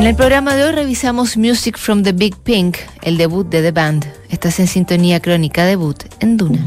En el programa de hoy revisamos Music from the Big Pink, el debut de The Band. Estás en sintonía crónica debut en Duna.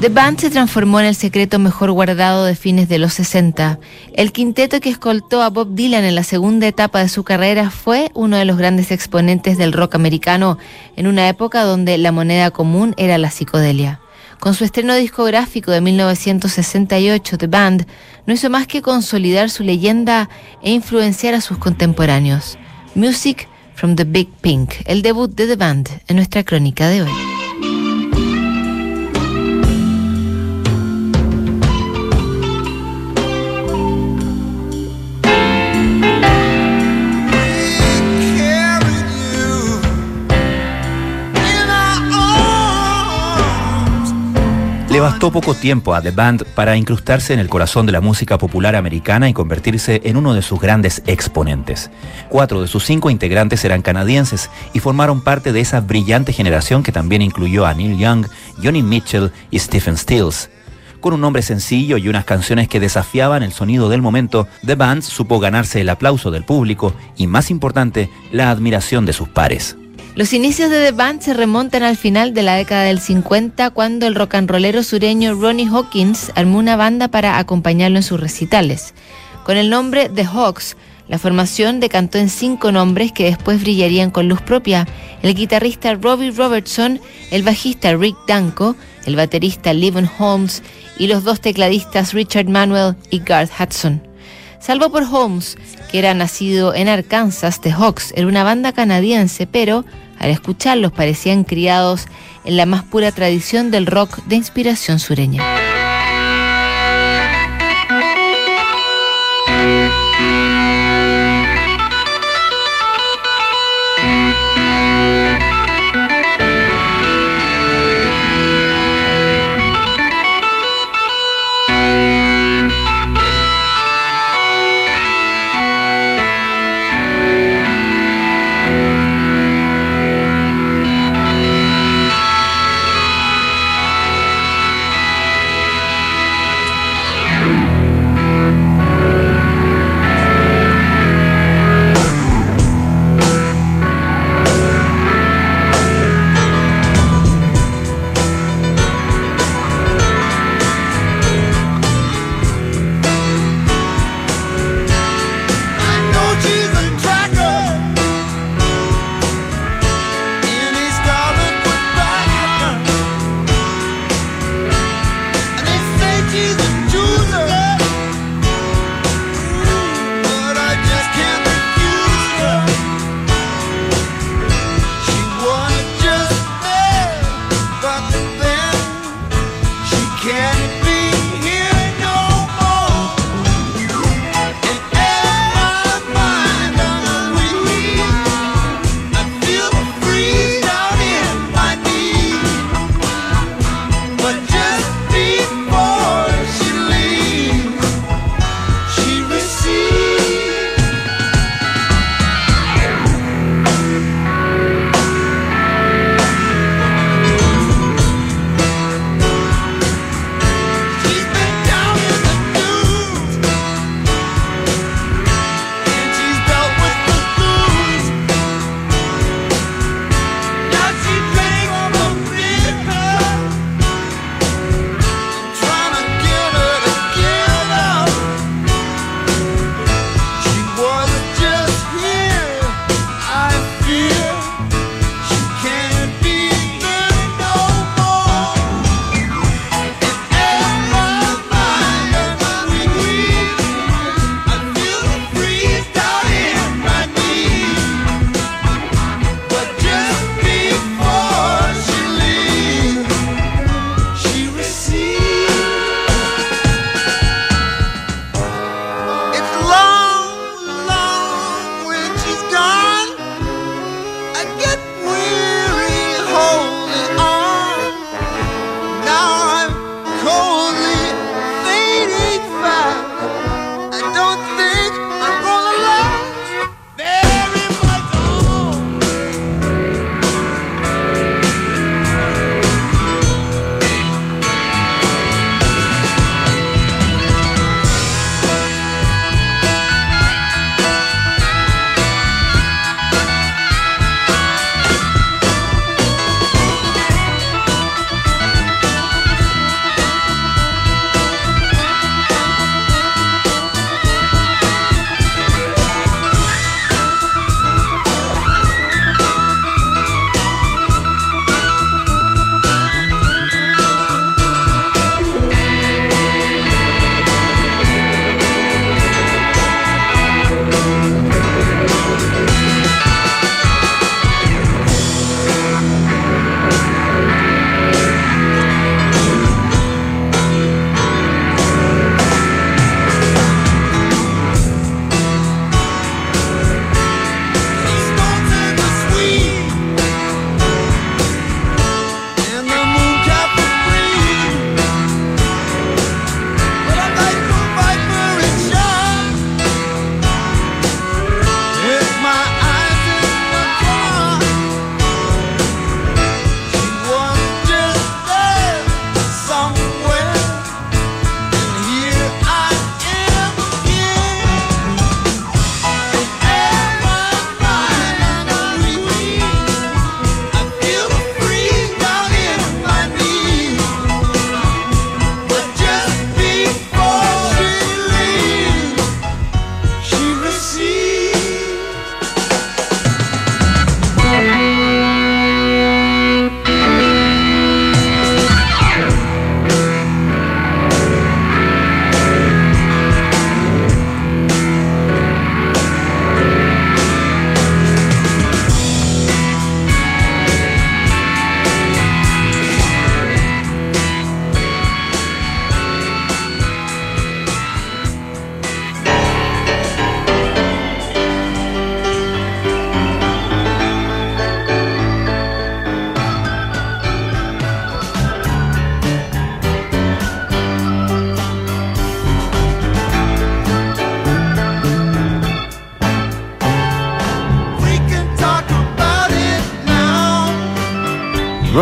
The Band se transformó en el secreto mejor guardado de fines de los 60. El quinteto que escoltó a Bob Dylan en la segunda etapa de su carrera fue uno de los grandes exponentes del rock americano en una época donde la moneda común era la psicodelia. Con su estreno discográfico de 1968, The Band no hizo más que consolidar su leyenda e influenciar a sus contemporáneos. Music from the Big Pink, el debut de The Band en nuestra crónica de hoy. Bastó poco tiempo a The Band para incrustarse en el corazón de la música popular americana y convertirse en uno de sus grandes exponentes. Cuatro de sus cinco integrantes eran canadienses y formaron parte de esa brillante generación que también incluyó a Neil Young, Johnny Mitchell y Stephen Stills. Con un nombre sencillo y unas canciones que desafiaban el sonido del momento, The Band supo ganarse el aplauso del público y, más importante, la admiración de sus pares. Los inicios de The Band se remontan al final de la década del 50 cuando el rock and rollero sureño Ronnie Hawkins armó una banda para acompañarlo en sus recitales. Con el nombre The Hawks, la formación decantó en cinco nombres que después brillarían con luz propia. El guitarrista Robbie Robertson, el bajista Rick Danko, el baterista Levon Holmes y los dos tecladistas Richard Manuel y Garth Hudson. Salvo por Holmes, que era nacido en Arkansas, The Hawks era una banda canadiense, pero al escucharlos parecían criados en la más pura tradición del rock de inspiración sureña.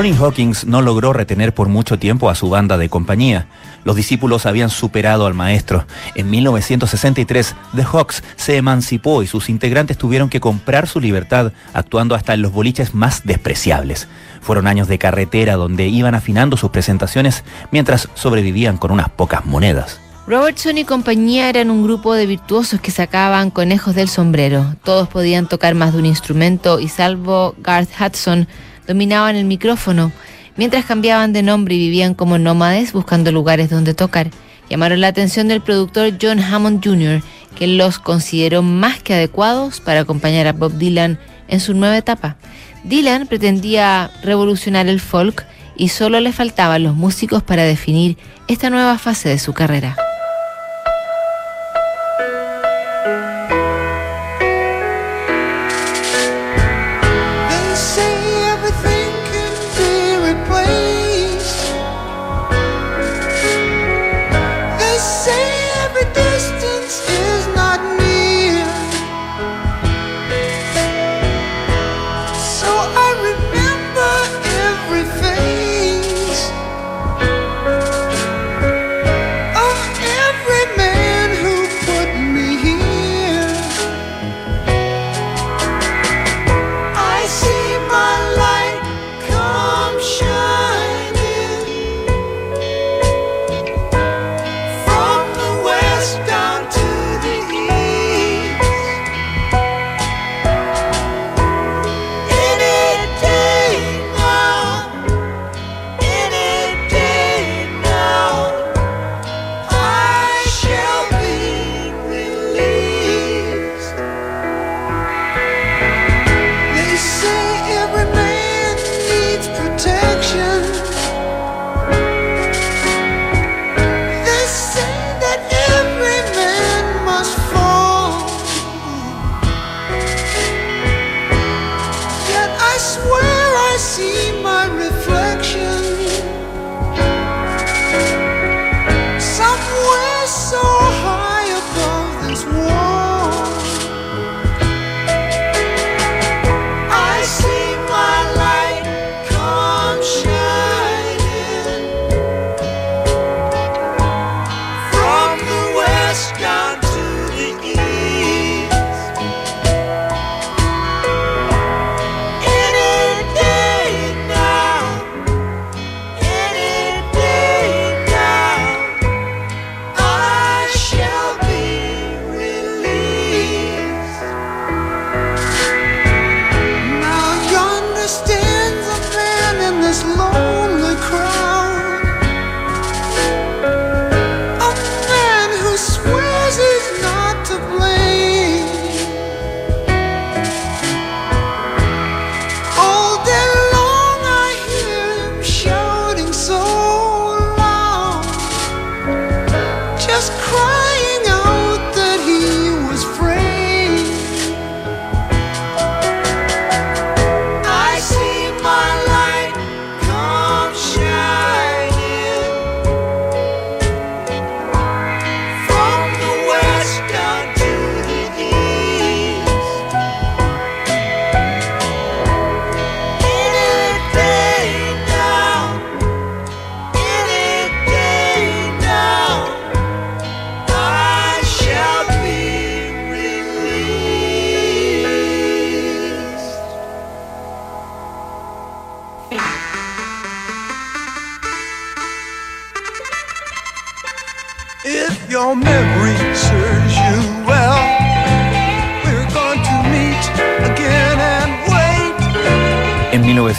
Ronnie Hawkins no logró retener por mucho tiempo a su banda de compañía. Los discípulos habían superado al maestro. En 1963, The Hawks se emancipó y sus integrantes tuvieron que comprar su libertad actuando hasta en los boliches más despreciables. Fueron años de carretera donde iban afinando sus presentaciones mientras sobrevivían con unas pocas monedas. Robertson y compañía eran un grupo de virtuosos que sacaban conejos del sombrero. Todos podían tocar más de un instrumento y salvo Garth Hudson, dominaban el micrófono, mientras cambiaban de nombre y vivían como nómades buscando lugares donde tocar. Llamaron la atención del productor John Hammond Jr., que los consideró más que adecuados para acompañar a Bob Dylan en su nueva etapa. Dylan pretendía revolucionar el folk y solo le faltaban los músicos para definir esta nueva fase de su carrera.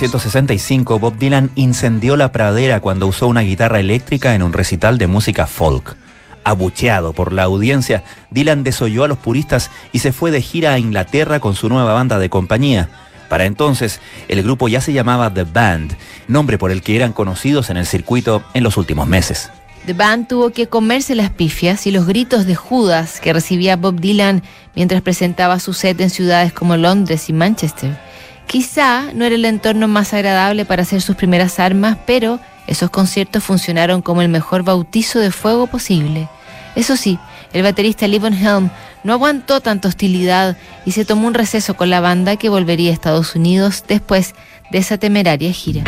1965, Bob Dylan incendió la pradera cuando usó una guitarra eléctrica en un recital de música folk. Abucheado por la audiencia, Dylan desoyó a los puristas y se fue de gira a Inglaterra con su nueva banda de compañía. Para entonces, el grupo ya se llamaba The Band, nombre por el que eran conocidos en el circuito en los últimos meses. The Band tuvo que comerse las pifias y los gritos de Judas que recibía Bob Dylan mientras presentaba su set en ciudades como Londres y Manchester. Quizá no era el entorno más agradable para hacer sus primeras armas, pero esos conciertos funcionaron como el mejor bautizo de fuego posible. Eso sí, el baterista Levon Helm no aguantó tanta hostilidad y se tomó un receso con la banda que volvería a Estados Unidos después de esa temeraria gira.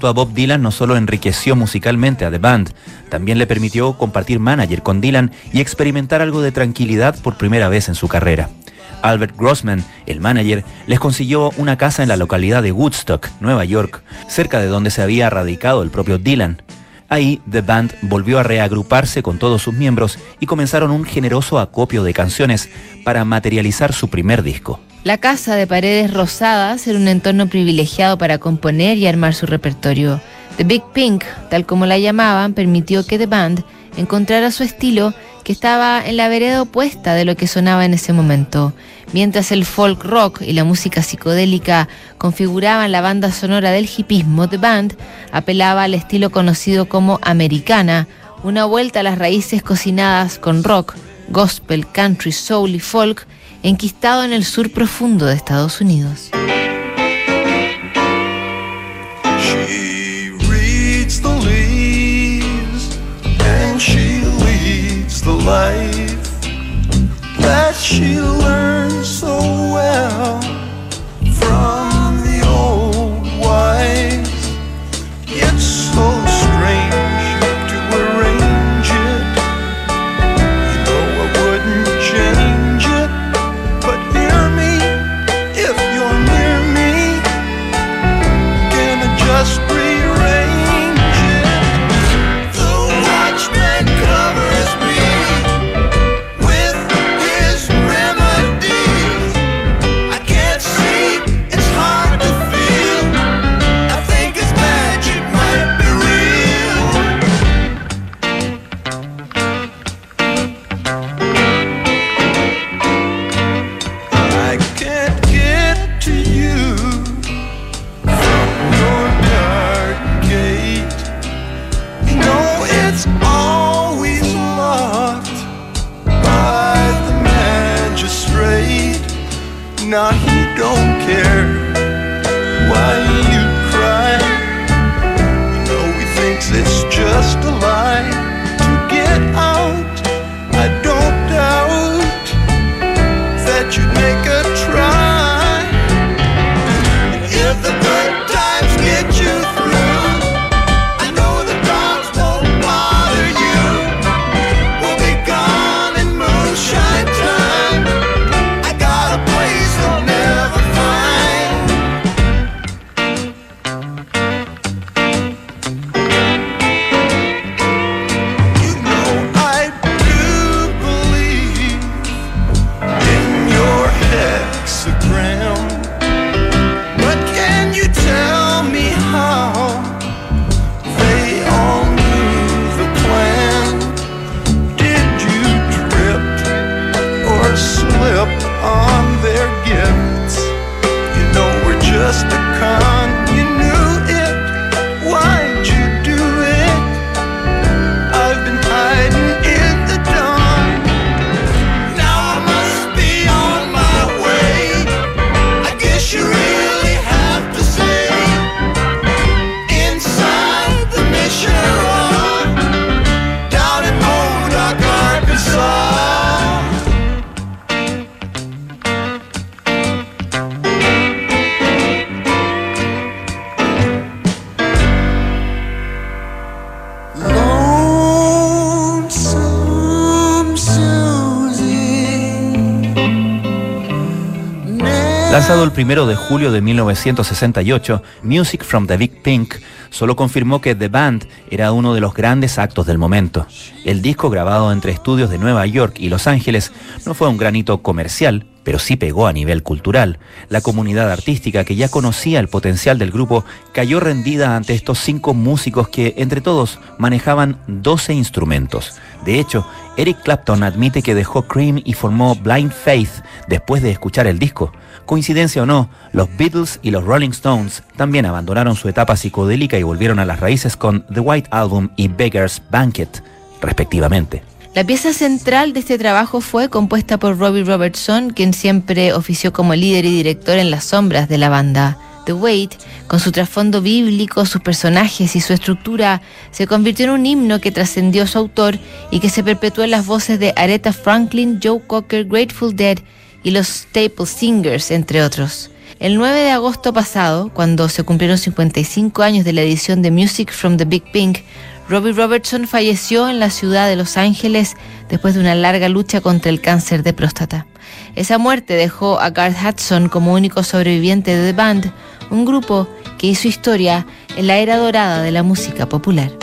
Junto a Bob Dylan no solo enriqueció musicalmente a The Band, también le permitió compartir manager con Dylan y experimentar algo de tranquilidad por primera vez en su carrera. Albert Grossman, el manager, les consiguió una casa en la localidad de Woodstock, Nueva York, cerca de donde se había radicado el propio Dylan. Ahí, The Band volvió a reagruparse con todos sus miembros y comenzaron un generoso acopio de canciones para materializar su primer disco. La casa de paredes rosadas era un entorno privilegiado para componer y armar su repertorio. The Big Pink, tal como la llamaban, permitió que The Band encontrara su estilo que estaba en la vereda opuesta de lo que sonaba en ese momento. Mientras el folk rock y la música psicodélica configuraban la banda sonora del hipismo, The Band apelaba al estilo conocido como americana, una vuelta a las raíces cocinadas con rock, gospel, country, soul y folk enquistado en el sur profundo de Estados Unidos. She Lanzado el primero de julio de 1968, Music from the Big Pink solo confirmó que The Band era uno de los grandes actos del momento. El disco grabado entre estudios de Nueva York y Los Ángeles no fue un gran hito comercial, pero sí pegó a nivel cultural. La comunidad artística que ya conocía el potencial del grupo cayó rendida ante estos cinco músicos que, entre todos, manejaban 12 instrumentos. De hecho, Eric Clapton admite que dejó Cream y formó Blind Faith después de escuchar el disco. Coincidencia o no, los Beatles y los Rolling Stones también abandonaron su etapa psicodélica y volvieron a las raíces con The White Album y Beggar's Banquet, respectivamente. La pieza central de este trabajo fue compuesta por Robbie Robertson, quien siempre ofició como líder y director en las sombras de la banda. The Wait, con su trasfondo bíblico, sus personajes y su estructura, se convirtió en un himno que trascendió su autor y que se perpetuó en las voces de Aretha Franklin, Joe Cocker, Grateful Dead y los Staple Singers, entre otros. El 9 de agosto pasado, cuando se cumplieron 55 años de la edición de Music from the Big Pink, Robbie Robertson falleció en la ciudad de Los Ángeles después de una larga lucha contra el cáncer de próstata. Esa muerte dejó a Garth Hudson como único sobreviviente de The Band, un grupo que hizo historia en la era dorada de la música popular.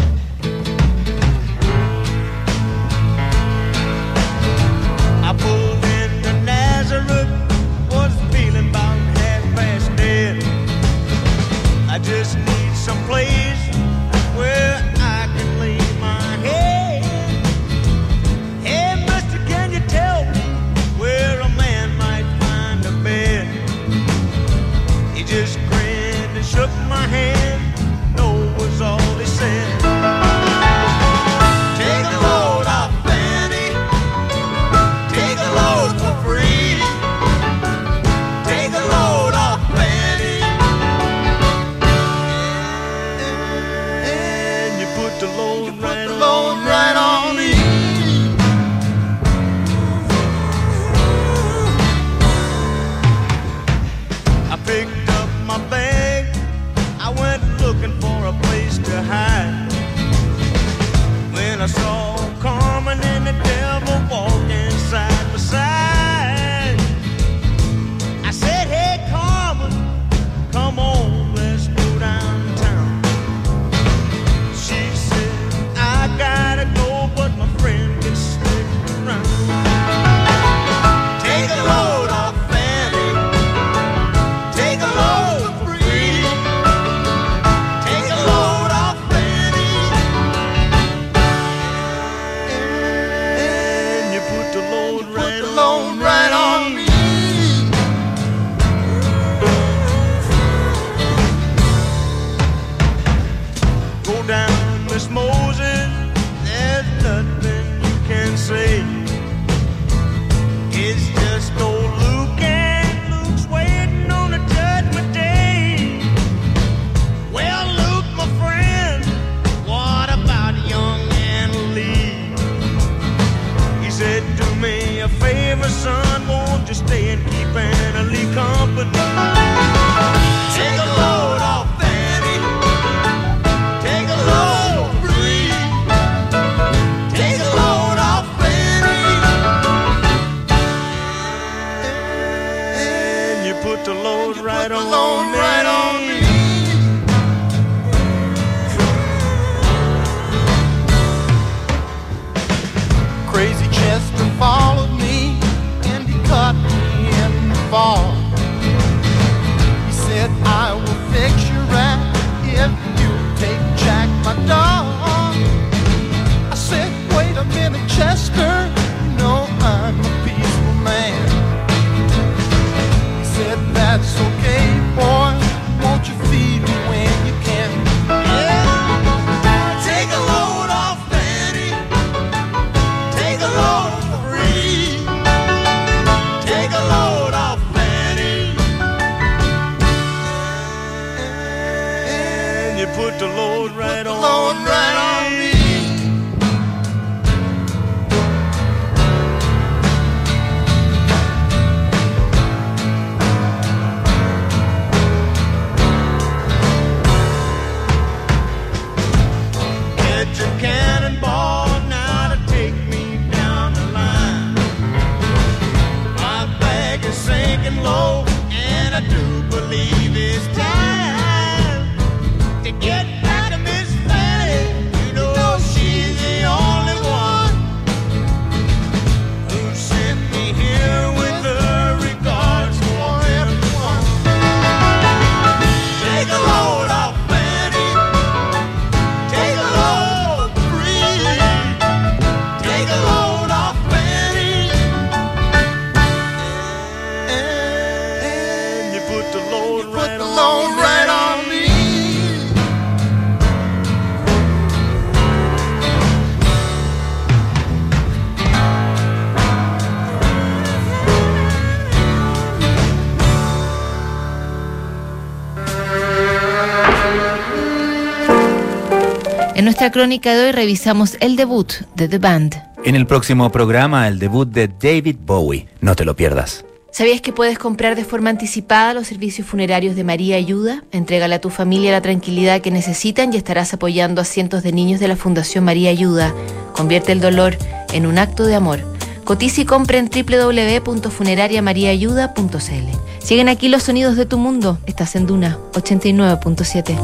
Crónica de hoy revisamos el debut de The Band. En el próximo programa, el debut de David Bowie. No te lo pierdas. ¿Sabías que puedes comprar de forma anticipada los servicios funerarios de María Ayuda? Entrégale a tu familia la tranquilidad que necesitan y estarás apoyando a cientos de niños de la Fundación María Ayuda. Convierte el dolor en un acto de amor. Cotiza y compra en www.funerariamariaayuda.cl. Siguen aquí los sonidos de tu mundo. Estás en Duna 89.7.